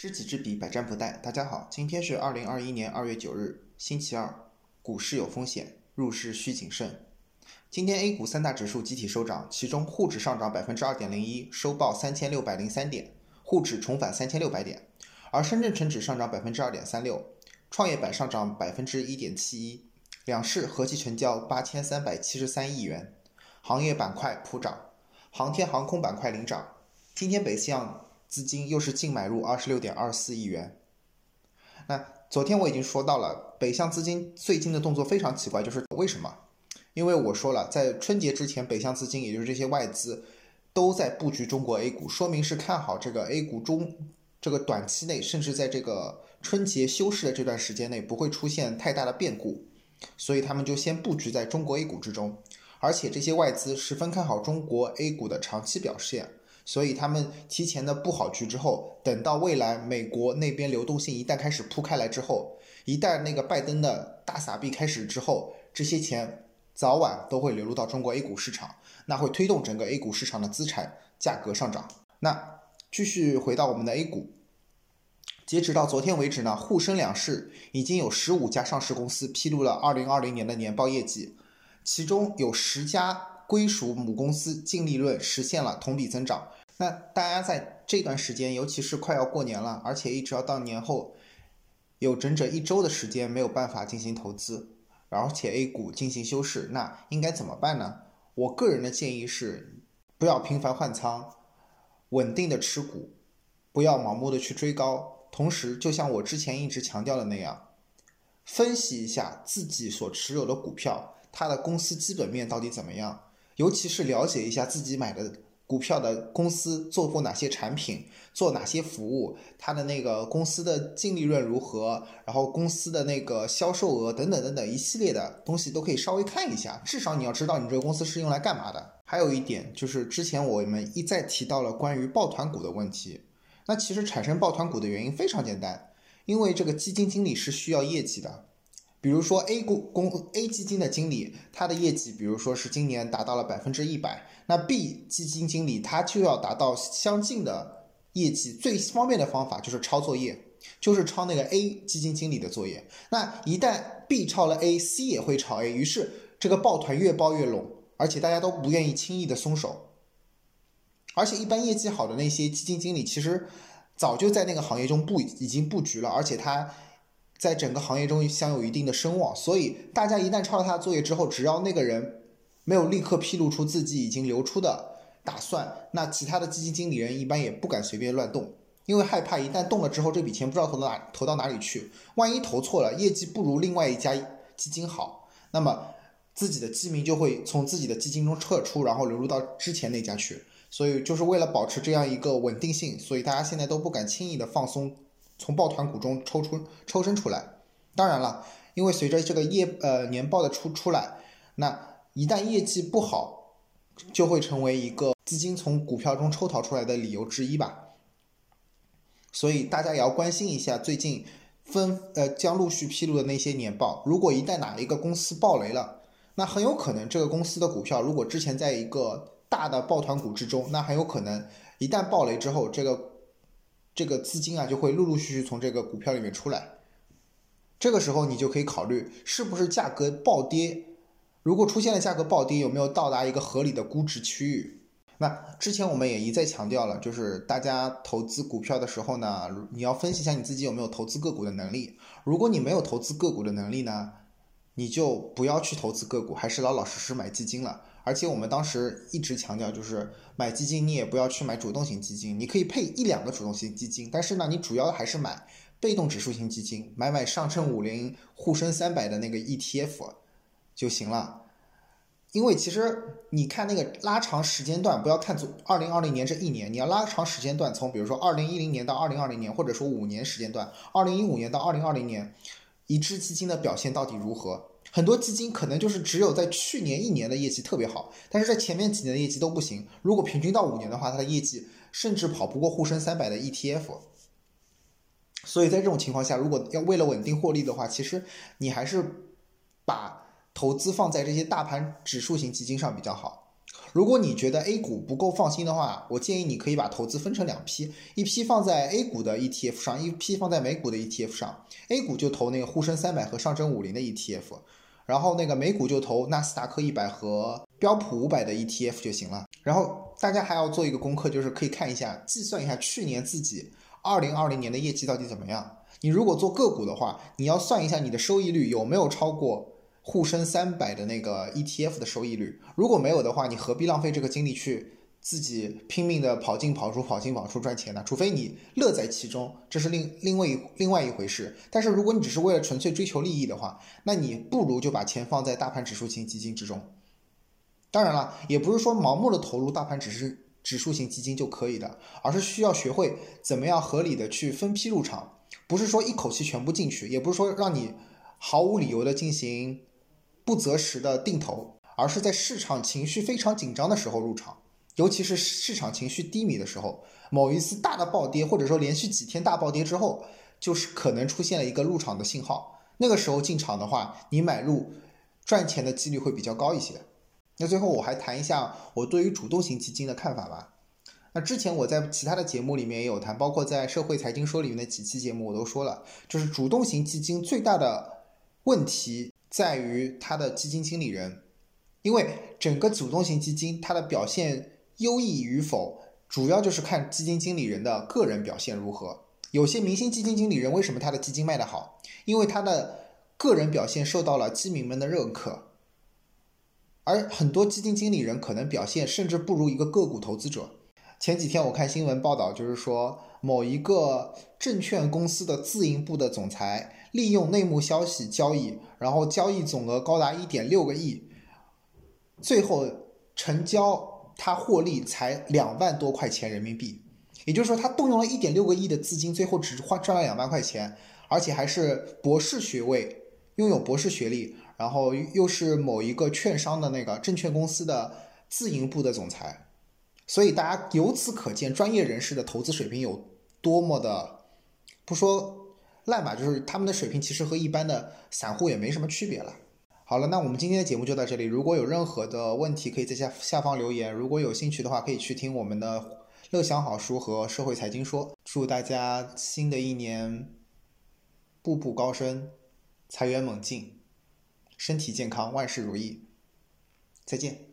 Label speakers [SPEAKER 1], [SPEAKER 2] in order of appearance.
[SPEAKER 1] 知己知彼，百战不殆。大家好，今天是二零二一年二月九日，星期二。股市有风险，入市需谨慎。今天 A 股三大指数集体收涨，其中沪指上涨百分之二点零一，收报三千六百零三点，沪指重返三千六百点。而深圳成指上涨百分之二点三六，创业板上涨百分之一点七一。两市合计成交八千三百七十三亿元。行业板块普涨，航天航空板块领涨。今天北向。资金又是净买入二十六点二四亿元。那昨天我已经说到了，北向资金最近的动作非常奇怪，就是为什么？因为我说了，在春节之前，北向资金也就是这些外资都在布局中国 A 股，说明是看好这个 A 股中这个短期内，甚至在这个春节休市的这段时间内不会出现太大的变故，所以他们就先布局在中国 A 股之中，而且这些外资十分看好中国 A 股的长期表现。所以他们提前的布好局之后，等到未来美国那边流动性一旦开始铺开来之后，一旦那个拜登的大撒币开始之后，这些钱早晚都会流入到中国 A 股市场，那会推动整个 A 股市场的资产价格上涨。那继续回到我们的 A 股，截止到昨天为止呢，沪深两市已经有十五家上市公司披露了二零二零年的年报业绩，其中有十家归属母公司净利润实现了同比增长。那大家在这段时间，尤其是快要过年了，而且一直要到年后，有整整一周的时间没有办法进行投资，而且 A 股进行休市，那应该怎么办呢？我个人的建议是，不要频繁换仓，稳定的持股，不要盲目的去追高。同时，就像我之前一直强调的那样，分析一下自己所持有的股票，它的公司基本面到底怎么样，尤其是了解一下自己买的。股票的公司做过哪些产品，做哪些服务，它的那个公司的净利润如何，然后公司的那个销售额等等等等一系列的东西都可以稍微看一下，至少你要知道你这个公司是用来干嘛的。还有一点就是之前我们一再提到了关于抱团股的问题，那其实产生抱团股的原因非常简单，因为这个基金经理是需要业绩的。比如说 A 公公 A 基金的经理，他的业绩，比如说是今年达到了百分之一百，那 B 基金经理他就要达到相近的业绩。最方便的方法就是抄作业，就是抄那个 A 基金经理的作业。那一旦 B 抄了 A，C 也会抄 A，于是这个抱团越抱越拢，而且大家都不愿意轻易的松手。而且一般业绩好的那些基金经理，其实早就在那个行业中布已经布局了，而且他。在整个行业中享有一定的声望，所以大家一旦抄了他的作业之后，只要那个人没有立刻披露出自己已经流出的打算，那其他的基金经理人一般也不敢随便乱动，因为害怕一旦动了之后，这笔钱不知道投到哪投到哪里去，万一投错了，业绩不如另外一家基金好，那么自己的基民就会从自己的基金中撤出，然后流入到之前那家去。所以就是为了保持这样一个稳定性，所以大家现在都不敢轻易的放松。从抱团股中抽出抽身出来，当然了，因为随着这个业呃年报的出出来，那一旦业绩不好，就会成为一个资金从股票中抽逃出来的理由之一吧。所以大家也要关心一下最近分呃将陆续披露的那些年报，如果一旦哪一个公司爆雷了，那很有可能这个公司的股票如果之前在一个大的抱团股之中，那很有可能一旦爆雷之后这个。这个资金啊，就会陆陆续续从这个股票里面出来。这个时候，你就可以考虑是不是价格暴跌。如果出现了价格暴跌，有没有到达一个合理的估值区域？那之前我们也一再强调了，就是大家投资股票的时候呢，你要分析一下你自己有没有投资个股的能力。如果你没有投资个股的能力呢，你就不要去投资个股，还是老老实实买基金了。而且我们当时一直强调，就是买基金你也不要去买主动型基金，你可以配一两个主动型基金，但是呢，你主要还是买被动指数型基金，买买上证五零、沪深三百的那个 ETF 就行了。因为其实你看那个拉长时间段，不要看从二零二零年这一年，你要拉长时间段，从比如说二零一零年到二零二零年，或者说五年时间段，二零一五年到二零二零年，一只基金的表现到底如何？很多基金可能就是只有在去年一年的业绩特别好，但是在前面几年的业绩都不行。如果平均到五年的话，它的业绩甚至跑不过沪深三百的 ETF。所以在这种情况下，如果要为了稳定获利的话，其实你还是把投资放在这些大盘指数型基金上比较好。如果你觉得 A 股不够放心的话，我建议你可以把投资分成两批，一批放在 A 股的 ETF 上，一批放在美股的 ETF 上。A 股就投那个沪深三百和上证五零的 ETF，然后那个美股就投纳斯达克一百和标普五百的 ETF 就行了。然后大家还要做一个功课，就是可以看一下，计算一下去年自己二零二零年的业绩到底怎么样。你如果做个股的话，你要算一下你的收益率有没有超过沪深三百的那个 ETF 的收益率。如果没有的话，你何必浪费这个精力去自己拼命的跑进跑出、跑进跑出赚钱呢？除非你乐在其中，这是另另外一另外一回事。但是如果你只是为了纯粹追求利益的话，那你不如就把钱放在大盘指数型基金之中。当然了，也不是说盲目的投入大盘指数指数型基金就可以的，而是需要学会怎么样合理的去分批入场。不是说一口气全部进去，也不是说让你毫无理由的进行不择时的定投，而是在市场情绪非常紧张的时候入场，尤其是市场情绪低迷的时候，某一次大的暴跌，或者说连续几天大暴跌之后，就是可能出现了一个入场的信号。那个时候进场的话，你买入赚钱的几率会比较高一些。那最后我还谈一下我对于主动型基金的看法吧。那之前我在其他的节目里面也有谈，包括在社会财经说里面的几期节目，我都说了，就是主动型基金最大的问题在于它的基金经理人，因为整个主动型基金它的表现优异与否，主要就是看基金经理人的个人表现如何。有些明星基金经理人为什么他的基金卖得好？因为他的个人表现受到了基民们的认可，而很多基金经理人可能表现甚至不如一个个股投资者。前几天我看新闻报道，就是说某一个证券公司的自营部的总裁利用内幕消息交易，然后交易总额高达一点六个亿，最后成交他获利才两万多块钱人民币，也就是说他动用了一点六个亿的资金，最后只花赚了两万块钱，而且还是博士学位，拥有博士学历，然后又是某一个券商的那个证券公司的自营部的总裁。所以大家由此可见，专业人士的投资水平有多么的，不说烂吧，就是他们的水平其实和一般的散户也没什么区别了。好了，那我们今天的节目就到这里。如果有任何的问题，可以在下下方留言。如果有兴趣的话，可以去听我们的乐享好书和社会财经说。祝大家新的一年步步高升，财源猛进，身体健康，万事如意。再见。